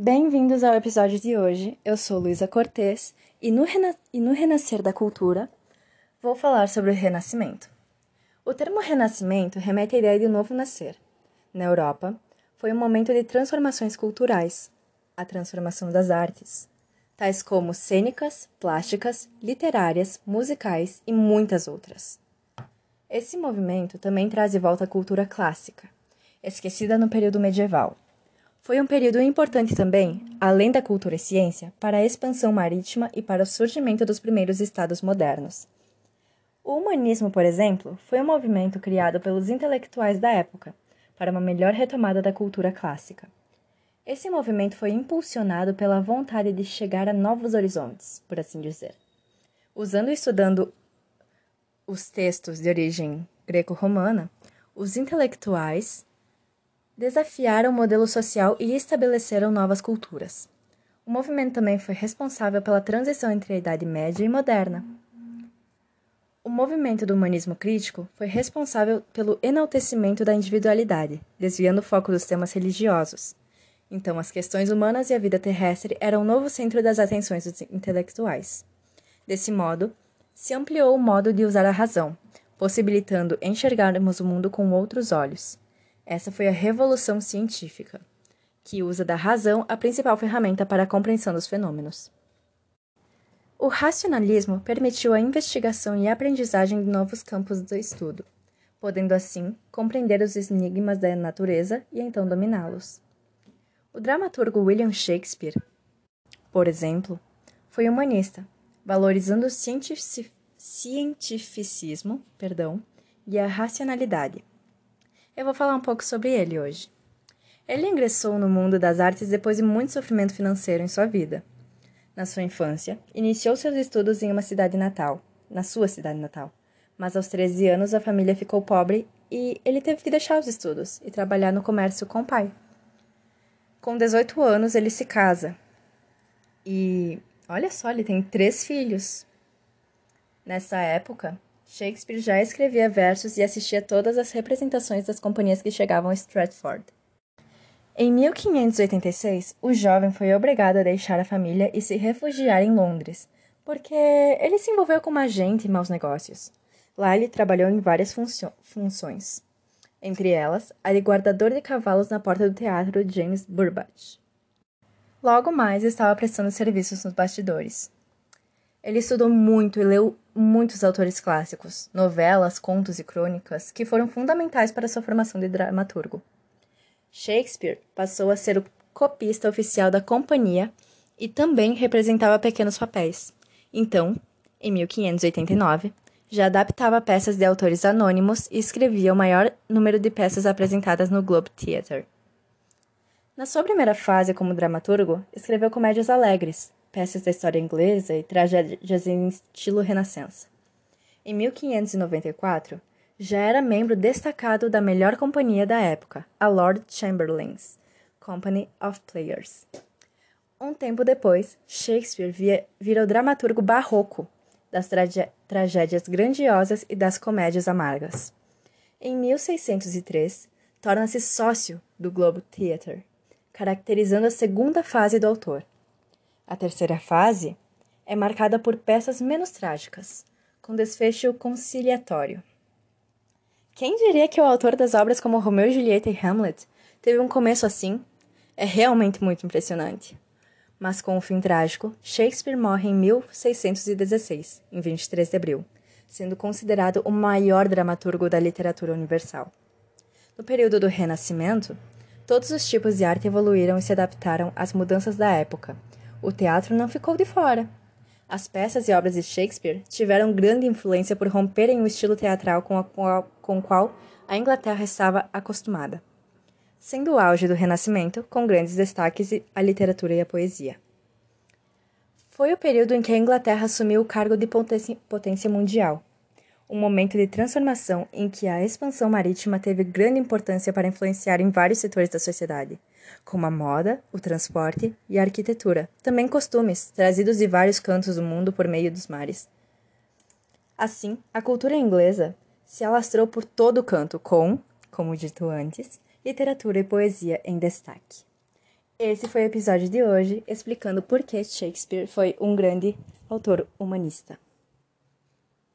Bem-vindos ao episódio de hoje. Eu sou Luísa Cortez e no, Rena... e no Renascer da Cultura vou falar sobre o Renascimento. O termo Renascimento remete à ideia de um novo nascer. Na Europa, foi um momento de transformações culturais, a transformação das artes, tais como cênicas, plásticas, literárias, musicais e muitas outras. Esse movimento também traz de volta a cultura clássica, esquecida no período medieval. Foi um período importante também, além da cultura e ciência, para a expansão marítima e para o surgimento dos primeiros estados modernos. O humanismo, por exemplo, foi um movimento criado pelos intelectuais da época para uma melhor retomada da cultura clássica. Esse movimento foi impulsionado pela vontade de chegar a novos horizontes, por assim dizer. Usando e estudando os textos de origem greco-romana, os intelectuais desafiaram o modelo social e estabeleceram novas culturas. O movimento também foi responsável pela transição entre a Idade Média e Moderna. O movimento do humanismo crítico foi responsável pelo enaltecimento da individualidade, desviando o foco dos temas religiosos. Então, as questões humanas e a vida terrestre eram o novo centro das atenções dos intelectuais. Desse modo, se ampliou o modo de usar a razão, possibilitando enxergarmos o mundo com outros olhos. Essa foi a revolução científica, que usa da razão a principal ferramenta para a compreensão dos fenômenos. O racionalismo permitiu a investigação e a aprendizagem de novos campos do estudo, podendo assim compreender os enigmas da natureza e então dominá-los. O dramaturgo William Shakespeare, por exemplo, foi humanista, valorizando o cientificismo perdão, e a racionalidade. Eu vou falar um pouco sobre ele hoje. Ele ingressou no mundo das artes depois de muito sofrimento financeiro em sua vida. Na sua infância, iniciou seus estudos em uma cidade natal, na sua cidade natal. Mas aos 13 anos a família ficou pobre e ele teve que deixar os estudos e trabalhar no comércio com o pai. Com 18 anos ele se casa. E olha só, ele tem três filhos. Nessa época, Shakespeare já escrevia versos e assistia todas as representações das companhias que chegavam a Stratford. Em 1586, o jovem foi obrigado a deixar a família e se refugiar em Londres, porque ele se envolveu com uma agente e maus negócios. Lá ele trabalhou em várias funções, entre elas a de guardador de cavalos na porta do teatro James Burbage. Logo mais estava prestando serviços nos bastidores. Ele estudou muito e leu muitos autores clássicos, novelas, contos e crônicas que foram fundamentais para sua formação de dramaturgo. Shakespeare passou a ser o copista oficial da companhia e também representava pequenos papéis. Então, em 1589, já adaptava peças de autores anônimos e escrevia o maior número de peças apresentadas no Globe Theatre. Na sua primeira fase como dramaturgo, escreveu comédias alegres, peças da história inglesa e tragédias em estilo renascença. Em 1594, já era membro destacado da melhor companhia da época, a Lord Chamberlain's Company of Players. Um tempo depois, Shakespeare via, vira o dramaturgo barroco das tragédias grandiosas e das comédias amargas. Em 1603, torna-se sócio do Globe Theatre, caracterizando a segunda fase do autor. A terceira fase é marcada por peças menos trágicas, com desfecho conciliatório. Quem diria que o autor das obras como Romeu e Julieta e Hamlet teve um começo assim? É realmente muito impressionante. Mas com um fim trágico, Shakespeare morre em 1616, em 23 de abril, sendo considerado o maior dramaturgo da literatura universal. No período do Renascimento, todos os tipos de arte evoluíram e se adaptaram às mudanças da época, o teatro não ficou de fora. As peças e obras de Shakespeare tiveram grande influência por romperem o estilo teatral com, qual, com o qual a Inglaterra estava acostumada, sendo o auge do Renascimento, com grandes destaques à literatura e à poesia. Foi o período em que a Inglaterra assumiu o cargo de potência mundial, um momento de transformação em que a expansão marítima teve grande importância para influenciar em vários setores da sociedade, como a moda, o transporte e a arquitetura, também costumes trazidos de vários cantos do mundo por meio dos mares. Assim, a cultura inglesa se alastrou por todo o canto com, como dito antes, literatura e poesia em destaque. Esse foi o episódio de hoje explicando por que Shakespeare foi um grande autor humanista.